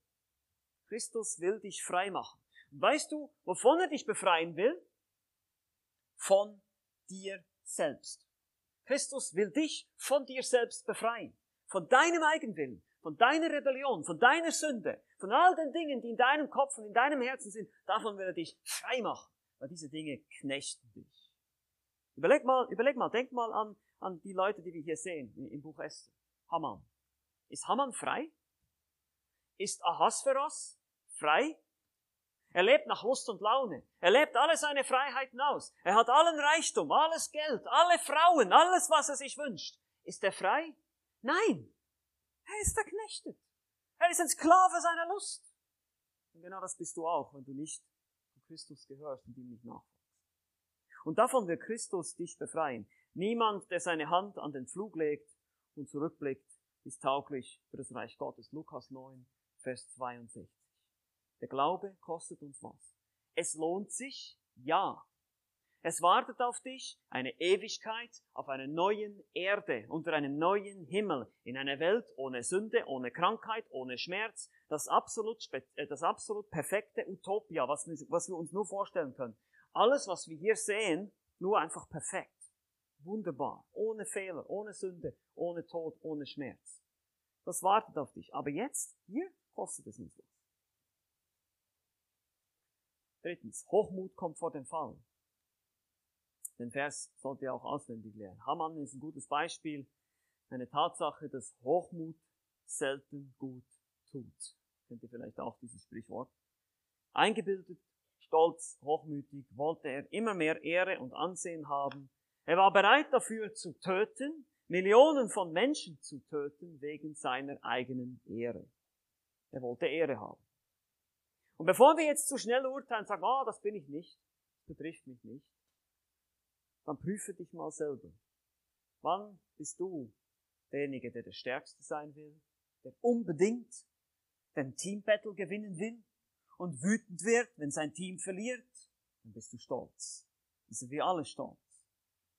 Christus will dich frei machen. Weißt du, wovon er dich befreien will? Von dir selbst. Christus will dich von dir selbst befreien. Von deinem Eigenwillen, von deiner Rebellion, von deiner Sünde, von all den Dingen, die in deinem Kopf und in deinem Herzen sind, davon will er dich frei machen, weil diese Dinge knechten dich. Überleg mal, überleg mal, denk mal an, an die Leute, die wir hier sehen im Buch Esther. Haman. Ist Haman frei? Ist Ahasveros frei? Er lebt nach Lust und Laune. Er lebt alle seine Freiheiten aus. Er hat allen Reichtum, alles Geld, alle Frauen, alles, was er sich wünscht. Ist er frei? Nein. Er ist verknechtet. Er ist ein Sklave seiner Lust. Und genau das bist du auch, wenn du nicht zu Christus gehörst und ihm nicht nachfolgst. Und davon wird Christus dich befreien. Niemand, der seine Hand an den Flug legt und zurückblickt, ist tauglich für das Reich Gottes. Lukas 9, Vers 62. Der Glaube kostet uns was. Es lohnt sich, ja. Es wartet auf dich eine Ewigkeit auf einer neuen Erde, unter einem neuen Himmel, in einer Welt ohne Sünde, ohne Krankheit, ohne Schmerz, das absolut, äh, das absolut perfekte Utopia, was was wir uns nur vorstellen können. Alles, was wir hier sehen, nur einfach perfekt. Wunderbar. Ohne Fehler, ohne Sünde, ohne Tod, ohne Schmerz. Das wartet auf dich. Aber jetzt, hier, kostet es uns was. Drittens, Hochmut kommt vor dem Fall. Den Vers sollt ihr auch auswendig lernen. Haman ist ein gutes Beispiel. Eine Tatsache, dass Hochmut selten gut tut. Kennt ihr vielleicht auch dieses Sprichwort? Eingebildet, stolz, hochmütig, wollte er immer mehr Ehre und Ansehen haben. Er war bereit dafür zu töten, Millionen von Menschen zu töten wegen seiner eigenen Ehre. Er wollte Ehre haben. Und bevor wir jetzt zu schnell urteilen und sagen, ah, oh, das bin ich nicht, betrifft mich nicht, dann prüfe dich mal selber. Wann bist du derjenige, der der Stärkste sein will, der unbedingt den Teambattle gewinnen will und wütend wird, wenn sein Team verliert? Dann bist du stolz. Dann sind wir alle stolz.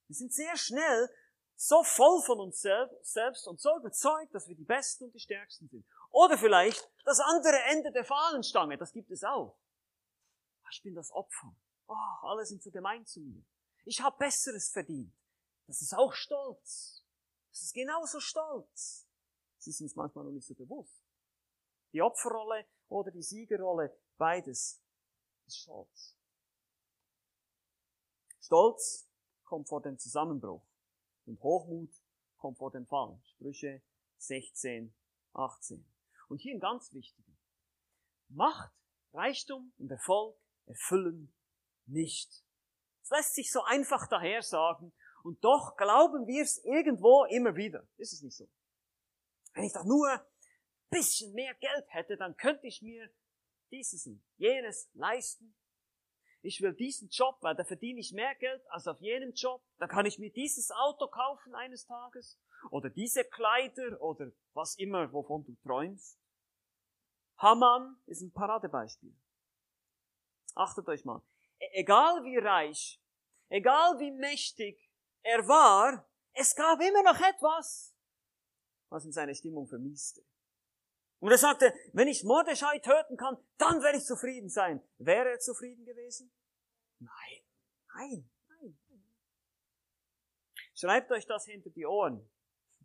Wir sind sehr schnell so voll von uns selbst und so überzeugt, dass wir die Besten und die Stärksten sind. Oder vielleicht das andere Ende der Fahnenstange, das gibt es auch. Ich bin das Opfer. Oh, alle sind so gemein zu mir. Ich habe Besseres verdient. Das ist auch Stolz. Das ist genauso Stolz. Das ist uns manchmal noch nicht so bewusst. Die Opferrolle oder die Siegerrolle, beides ist Stolz. Stolz kommt vor dem Zusammenbruch und Hochmut kommt vor dem Fall. Sprüche 16, 18. Und hier ein ganz wichtiger. Macht, Reichtum und Erfolg erfüllen nicht. Es lässt sich so einfach daher sagen und doch glauben wir es irgendwo immer wieder. Ist es nicht so? Wenn ich doch nur ein bisschen mehr Geld hätte, dann könnte ich mir dieses und jenes leisten. Ich will diesen Job, weil da verdiene ich mehr Geld als auf jenem Job. Da kann ich mir dieses Auto kaufen eines Tages. Oder diese Kleider oder was immer, wovon du träumst. Haman ist ein Paradebeispiel. Achtet euch mal. E-, egal wie reich, egal wie mächtig er war, es gab immer noch etwas, was ihm seine Stimmung vermieste. Und er sagte, wenn ich Mordechai töten kann, dann werde ich zufrieden sein. Wäre er zufrieden gewesen? Nein, nein, nein. Schreibt euch das hinter die Ohren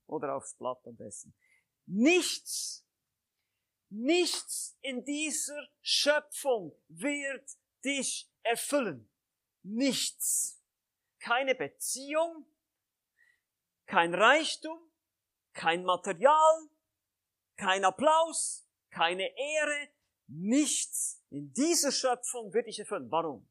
oder aufs Blatt am besten. Nichts, nichts in dieser Schöpfung wird dich erfüllen. Nichts. Keine Beziehung, kein Reichtum, kein Material, kein Applaus, keine Ehre, nichts in dieser Schöpfung wird dich erfüllen. Warum?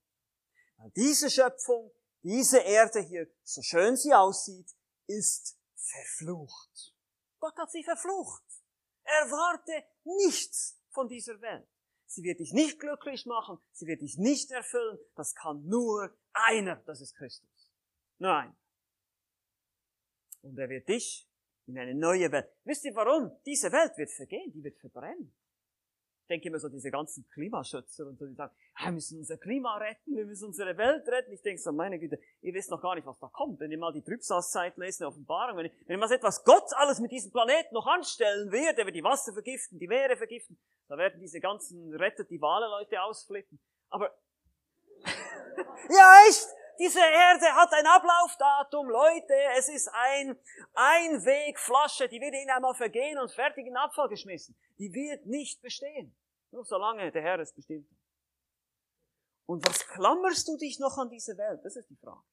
Weil diese Schöpfung, diese Erde hier, so schön sie aussieht, ist verflucht. Gott hat sie verflucht. Erwarte nichts von dieser Welt. Sie wird dich nicht glücklich machen, sie wird dich nicht erfüllen. Das kann nur einer, das ist Christus. Nur einer. Und er wird dich in eine neue Welt. Wisst ihr warum? Diese Welt wird vergehen, die wird verbrennen. Denke immer so diese ganzen Klimaschützer und so, die sagen, wir müssen unser Klima retten, wir müssen unsere Welt retten. Ich denke so, meine Güte, ihr wisst noch gar nicht, was da kommt. Wenn ihr mal die Trübsalzeit lest, eine Offenbarung, wenn ihr, wenn ihr mal seht, was Gott alles mit diesem Planeten noch anstellen wird, er wird die Wasser vergiften, die Meere vergiften, da werden diese ganzen Rettet die Wale Leute ausflippen. Aber, ja echt, diese Erde hat ein Ablaufdatum, Leute. Es ist ein Einwegflasche, die wird ihnen einmal vergehen und fertig in den Abfall geschmissen. Die wird nicht bestehen. Nur solange der Herr es bestimmt hat. Und was klammerst du dich noch an diese Welt? Das ist die Frage.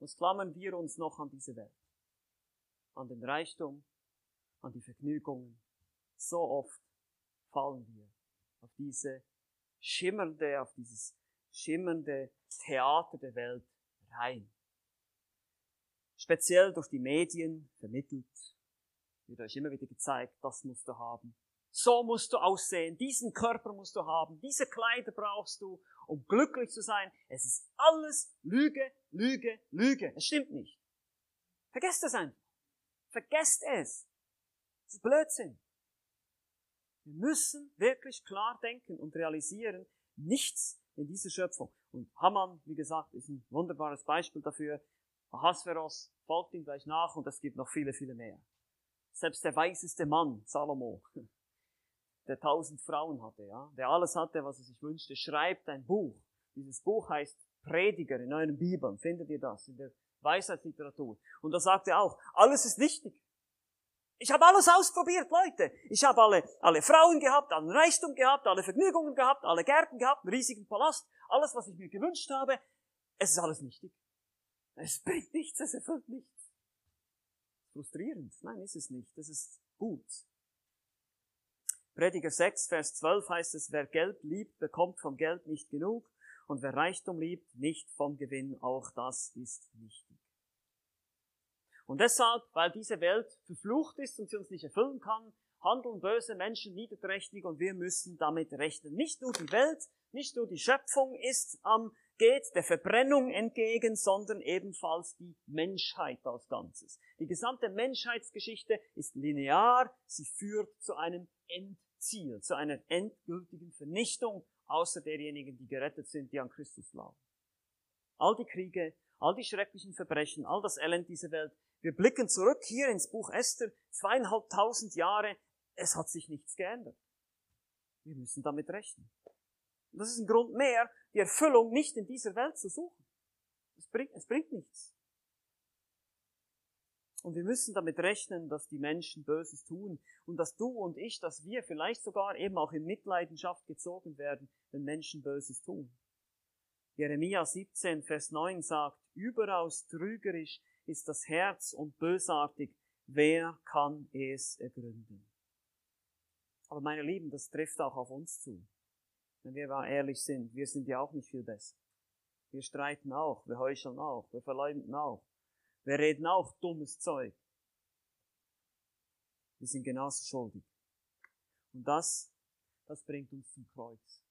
Was klammern wir uns noch an diese Welt? An den Reichtum, an die Vergnügungen. So oft fallen wir auf diese schimmernde, auf dieses schimmernde Theater der Welt rein. Speziell durch die Medien vermittelt, wird euch immer wieder gezeigt, das musst du haben. So musst du aussehen, diesen Körper musst du haben, diese Kleider brauchst du, um glücklich zu sein. Es ist alles Lüge, Lüge, Lüge. Es stimmt nicht. Vergesst es einfach. Vergesst es. Das ist Blödsinn. Wir müssen wirklich klar denken und realisieren, nichts in dieser Schöpfung. Und Haman, wie gesagt, ist ein wunderbares Beispiel dafür. Ahasveros folgt ihm gleich nach und es gibt noch viele, viele mehr. Selbst der weiseste Mann, Salomo, der tausend Frauen hatte, ja, der alles hatte, was er sich wünschte, schreibt ein Buch. Dieses Buch heißt Prediger in euren Bibeln. Findet ihr das in der Weisheitsliteratur? Und da sagt er auch, alles ist wichtig. Ich habe alles ausprobiert, Leute. Ich habe alle, alle Frauen gehabt, allen Reichtum gehabt, alle Vergnügungen gehabt, alle Gärten gehabt, einen riesigen Palast, alles, was ich mir gewünscht habe. Es ist alles nichtig. Es bringt nichts, es erfüllt nichts. Frustrierend. Nein, ist es nicht. Das ist gut. Prediger 6, Vers 12 heißt es, wer Geld liebt, bekommt vom Geld nicht genug und wer Reichtum liebt, nicht vom Gewinn. Auch das ist nichtig. Und deshalb, weil diese Welt verflucht ist und sie uns nicht erfüllen kann, handeln böse Menschen niederträchtig und wir müssen damit rechnen. Nicht nur die Welt, nicht nur die Schöpfung ist am geht der Verbrennung entgegen, sondern ebenfalls die Menschheit als Ganzes. Die gesamte Menschheitsgeschichte ist linear, sie führt zu einem Endziel, zu einer endgültigen Vernichtung, außer derjenigen, die gerettet sind, die an Christus glauben. All die Kriege, all die schrecklichen Verbrechen, all das Elend dieser Welt wir blicken zurück hier ins Buch Esther, zweieinhalbtausend Jahre, es hat sich nichts geändert. Wir müssen damit rechnen. Und das ist ein Grund mehr, die Erfüllung nicht in dieser Welt zu suchen. Es bringt, es bringt nichts. Und wir müssen damit rechnen, dass die Menschen Böses tun und dass du und ich, dass wir vielleicht sogar eben auch in Mitleidenschaft gezogen werden, wenn Menschen Böses tun. Jeremia 17, Vers 9 sagt, überaus trügerisch ist das Herz und bösartig. Wer kann es ergründen? Aber meine Lieben, das trifft auch auf uns zu. Wenn wir mal ehrlich sind, wir sind ja auch nicht viel besser. Wir streiten auch, wir heucheln auch, wir verleumden auch. Wir reden auch dummes Zeug. Wir sind genauso schuldig. Und das, das bringt uns zum Kreuz.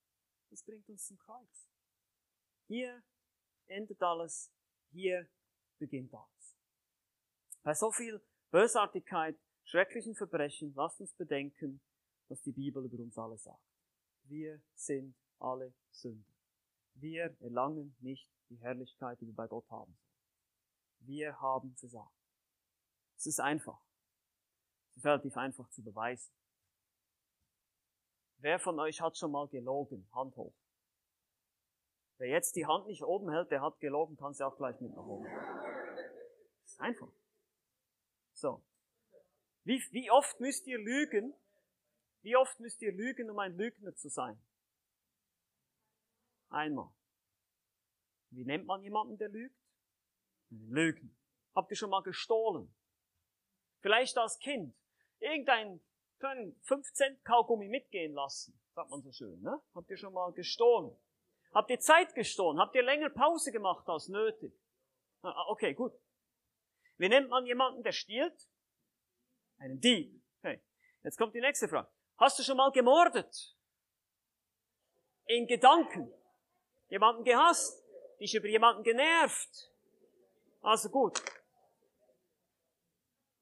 Das bringt uns zum Kreuz. Hier endet alles, hier beginnt alles. Bei so viel Bösartigkeit, schrecklichen Verbrechen, lasst uns bedenken, was die Bibel über uns alle sagt. Wir sind alle Sünder. Wir erlangen nicht die Herrlichkeit, die wir bei Gott haben. Wir haben versagt. Es ist einfach. Es ist relativ einfach zu beweisen. Wer von euch hat schon mal gelogen? Hand hoch. Wer jetzt die Hand nicht oben hält, der hat gelogen, kann sie auch gleich mit nach oben. Das ist einfach. So. Wie, wie oft müsst ihr lügen? Wie oft müsst ihr lügen, um ein Lügner zu sein? Einmal. Wie nennt man jemanden, der lügt? Lügen. Habt ihr schon mal gestohlen? Vielleicht als Kind. Irgendein 5 Cent Kaugummi mitgehen lassen, sagt man so schön. Ne? Habt ihr schon mal gestohlen? Habt ihr Zeit gestohlen? Habt ihr länger Pause gemacht als nötig? Ah, ah, okay, gut. Wie nennt man jemanden, der stiehlt? Einen Dieb. Okay. Jetzt kommt die nächste Frage. Hast du schon mal gemordet? In Gedanken. Jemanden gehasst? Dich über jemanden genervt? Also gut.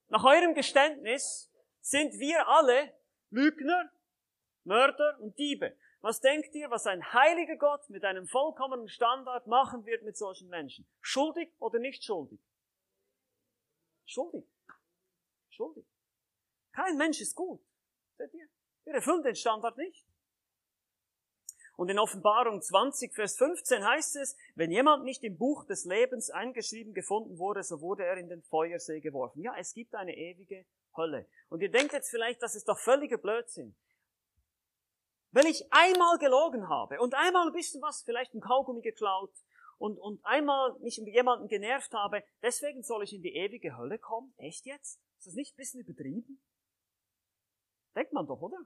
Nach eurem Geständnis sind wir alle Lügner, Mörder und Diebe. Was denkt ihr, was ein heiliger Gott mit einem vollkommenen Standard machen wird mit solchen Menschen? Schuldig oder nicht schuldig? Schuldig. Schuldig. Kein Mensch ist gut. Seht ihr? Wir erfüllen den Standard nicht. Und in Offenbarung 20, Vers 15 heißt es, wenn jemand nicht im Buch des Lebens eingeschrieben gefunden wurde, so wurde er in den Feuersee geworfen. Ja, es gibt eine ewige Hölle. Und ihr denkt jetzt vielleicht, das ist doch völliger Blödsinn. Wenn ich einmal gelogen habe und einmal ein bisschen was, vielleicht ein Kaugummi geklaut und, und einmal mich mit jemandem genervt habe, deswegen soll ich in die ewige Hölle kommen? Echt jetzt? Ist das nicht ein bisschen übertrieben? Denkt man doch, oder?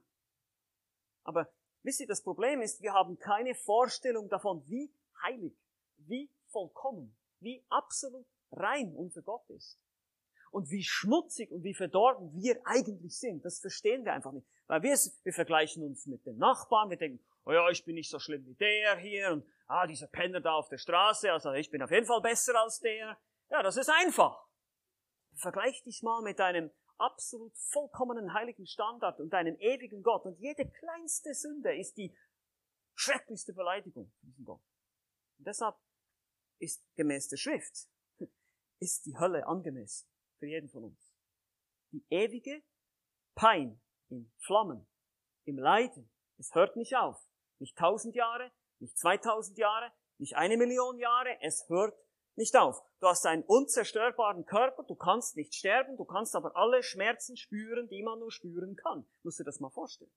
Aber wisst ihr, das Problem ist, wir haben keine Vorstellung davon, wie heilig, wie vollkommen, wie absolut rein unser Gott ist. Und wie schmutzig und wie verdorben wir eigentlich sind, das verstehen wir einfach nicht. Weil wir, wir vergleichen uns mit den Nachbarn, wir denken, oh ja, ich bin nicht so schlimm wie der hier und ah, dieser Penner da auf der Straße, also ich bin auf jeden Fall besser als der. Ja, das ist einfach. Vergleich dich mal mit einem absolut vollkommenen heiligen Standard und einen ewigen Gott. Und jede kleinste Sünde ist die schrecklichste Beleidigung für diesen Gott. Und deshalb ist gemäß der Schrift, ist die Hölle angemessen für jeden von uns. Die ewige Pein in Flammen, im Leiden, es hört nicht auf. Nicht tausend Jahre, nicht zweitausend Jahre, nicht eine Million Jahre, es hört nicht auf. Du hast einen unzerstörbaren Körper, du kannst nicht sterben, du kannst aber alle Schmerzen spüren, die man nur spüren kann. Musst dir das mal vorstellen.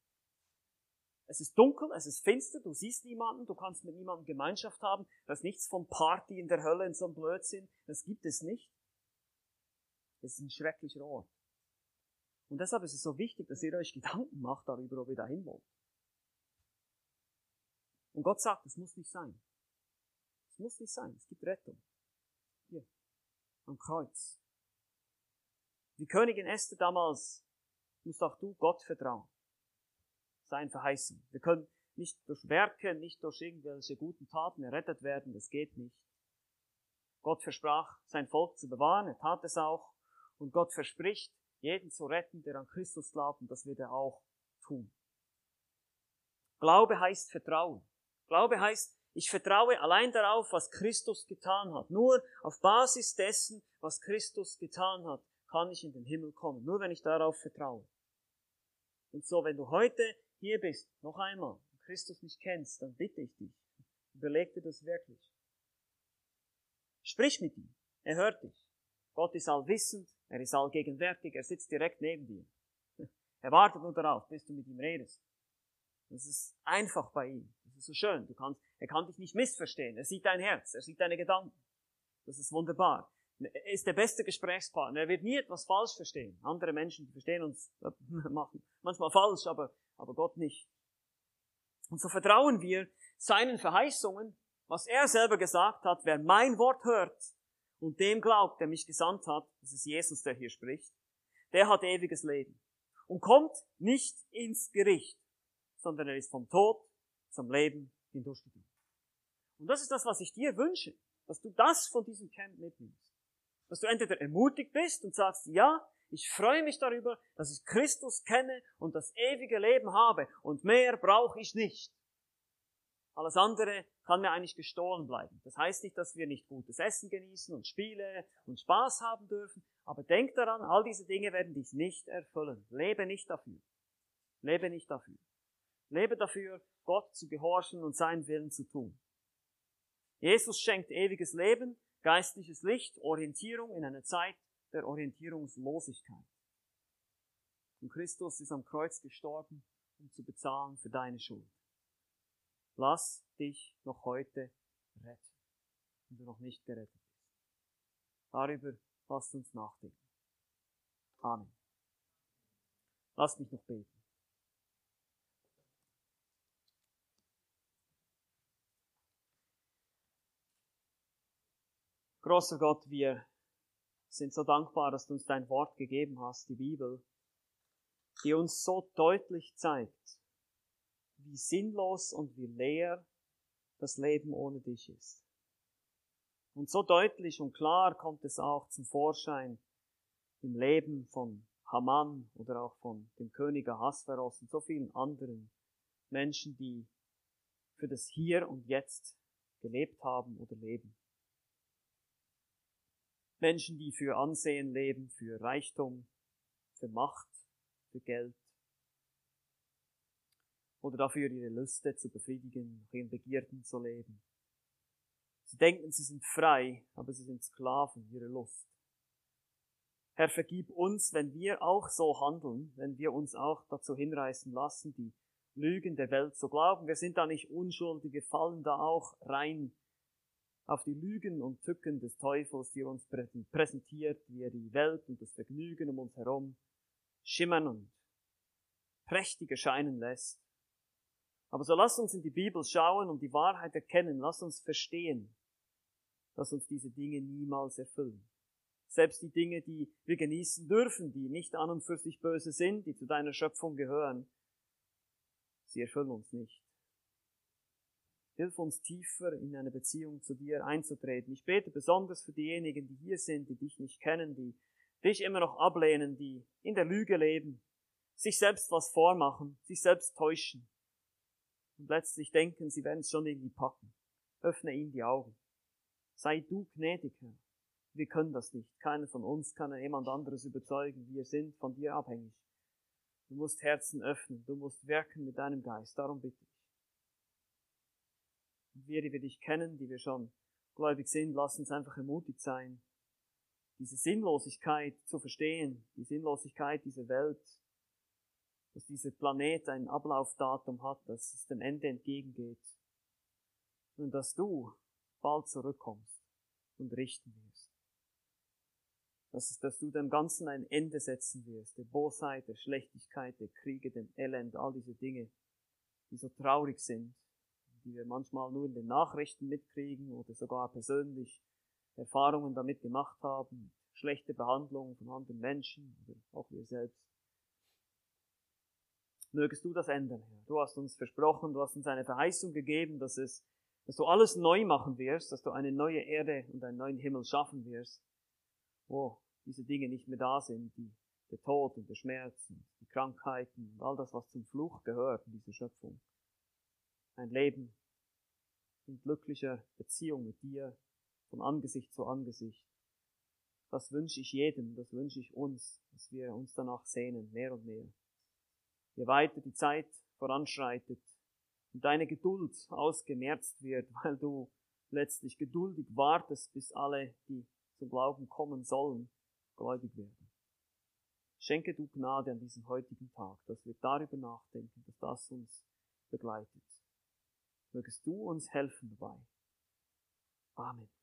Es ist dunkel, es ist finster, du siehst niemanden, du kannst mit niemandem Gemeinschaft haben, da ist nichts von Party in der Hölle in so einem Blödsinn, das gibt es nicht. Es ist ein schrecklicher Ort. Und deshalb ist es so wichtig, dass ihr euch Gedanken macht darüber, ob ihr dahin wollt. Und Gott sagt, es muss nicht sein. Es muss nicht sein. Es gibt Rettung am Kreuz. Die Königin Esther damals musst auch du Gott vertrauen. Sein Verheißen. Wir können nicht durch Werke, nicht durch irgendwelche guten Taten errettet werden, das geht nicht. Gott versprach, sein Volk zu bewahren, er tat es auch. Und Gott verspricht, jeden zu retten, der an Christus glaubt, und das wird er auch tun. Glaube heißt Vertrauen. Glaube heißt, ich vertraue allein darauf, was Christus getan hat. Nur auf Basis dessen, was Christus getan hat, kann ich in den Himmel kommen. Nur wenn ich darauf vertraue. Und so, wenn du heute hier bist, noch einmal, und Christus nicht kennst, dann bitte ich dich, überleg dir das wirklich. Sprich mit ihm. Er hört dich. Gott ist allwissend, er ist allgegenwärtig, er sitzt direkt neben dir. Er wartet nur darauf, bis du mit ihm redest. Das ist einfach bei ihm. Ist so schön. Du kannst, er kann dich nicht missverstehen. Er sieht dein Herz, er sieht deine Gedanken. Das ist wunderbar. Er ist der beste Gesprächspartner. Er wird nie etwas falsch verstehen. Andere Menschen verstehen uns machen manchmal falsch, aber, aber Gott nicht. Und so vertrauen wir seinen Verheißungen, was er selber gesagt hat, wer mein Wort hört und dem glaubt, der mich gesandt hat, das ist Jesus, der hier spricht, der hat ewiges Leben und kommt nicht ins Gericht, sondern er ist vom Tod zum Leben hindurchgegangen. Und das ist das, was ich dir wünsche, dass du das von diesem Camp mitnimmst. Dass du entweder ermutigt bist und sagst, ja, ich freue mich darüber, dass ich Christus kenne und das ewige Leben habe und mehr brauche ich nicht. Alles andere kann mir eigentlich gestohlen bleiben. Das heißt nicht, dass wir nicht gutes Essen genießen und Spiele und Spaß haben dürfen, aber denk daran, all diese Dinge werden dich nicht erfüllen. Lebe nicht dafür. Lebe nicht dafür. Lebe dafür, Gott zu gehorchen und seinen Willen zu tun. Jesus schenkt ewiges Leben, geistliches Licht, Orientierung in einer Zeit der Orientierungslosigkeit. Und Christus ist am Kreuz gestorben, um zu bezahlen für deine Schuld. Lass dich noch heute retten, wenn du noch nicht gerettet bist. Darüber lasst uns nachdenken. Amen. Lass mich noch beten. Großer Gott, wir sind so dankbar, dass du uns dein Wort gegeben hast, die Bibel, die uns so deutlich zeigt, wie sinnlos und wie leer das Leben ohne dich ist. Und so deutlich und klar kommt es auch zum Vorschein im Leben von Haman oder auch von dem König Ahasveros und so vielen anderen Menschen, die für das Hier und Jetzt gelebt haben oder leben. Menschen, die für Ansehen leben, für Reichtum, für Macht, für Geld oder dafür ihre Lüste zu befriedigen, nach ihren Begierden zu leben. Sie denken, sie sind frei, aber sie sind Sklaven ihrer Lust. Herr, vergib uns, wenn wir auch so handeln, wenn wir uns auch dazu hinreißen lassen, die Lügen der Welt zu glauben. Wir sind da nicht unschuldig, wir fallen da auch rein auf die Lügen und Tücken des Teufels, die er uns präsentiert, wie er die Welt und das Vergnügen um uns herum schimmern und prächtig erscheinen lässt. Aber so lass uns in die Bibel schauen und die Wahrheit erkennen, lass uns verstehen, dass uns diese Dinge niemals erfüllen. Selbst die Dinge, die wir genießen dürfen, die nicht an und für sich böse sind, die zu deiner Schöpfung gehören, sie erfüllen uns nicht. Hilf uns tiefer in eine Beziehung zu dir einzutreten. Ich bete besonders für diejenigen, die hier sind, die dich nicht kennen, die dich immer noch ablehnen, die in der Lüge leben, sich selbst was vormachen, sich selbst täuschen und letztlich denken, sie werden es schon irgendwie packen. Öffne ihnen die Augen. Sei du gnädig, Herr. Wir können das nicht. Keiner von uns kann jemand anderes überzeugen. Wir sind von dir abhängig. Du musst Herzen öffnen. Du musst wirken mit deinem Geist. Darum bitte ich. Wir, die wir dich kennen, die wir schon gläubig sind, lass uns einfach ermutigt sein, diese Sinnlosigkeit zu verstehen, die Sinnlosigkeit dieser Welt, dass dieser Planet ein Ablaufdatum hat, dass es dem Ende entgegengeht und dass du bald zurückkommst und richten wirst. Dass, dass du dem Ganzen ein Ende setzen wirst, der Bosheit, der Schlechtigkeit, der Kriege, dem Elend, all diese Dinge, die so traurig sind, die wir manchmal nur in den Nachrichten mitkriegen oder sogar persönlich Erfahrungen damit gemacht haben, schlechte Behandlung von anderen Menschen auch wir selbst. Mögest du das ändern, Herr. Du hast uns versprochen, du hast uns eine Verheißung gegeben, dass es, dass du alles neu machen wirst, dass du eine neue Erde und einen neuen Himmel schaffen wirst, wo diese Dinge nicht mehr da sind, die, der Tod und der Schmerz und die Krankheiten und all das, was zum Fluch gehört in dieser Schöpfung ein Leben in glücklicher Beziehung mit dir, von Angesicht zu Angesicht. Das wünsche ich jedem, das wünsche ich uns, dass wir uns danach sehnen, mehr und mehr. Je weiter die Zeit voranschreitet und deine Geduld ausgemerzt wird, weil du letztlich geduldig wartest, bis alle, die zum Glauben kommen sollen, gläubig werden. Schenke du Gnade an diesem heutigen Tag, dass wir darüber nachdenken, dass das uns begleitet. Mögest du uns helfen dabei. Amen.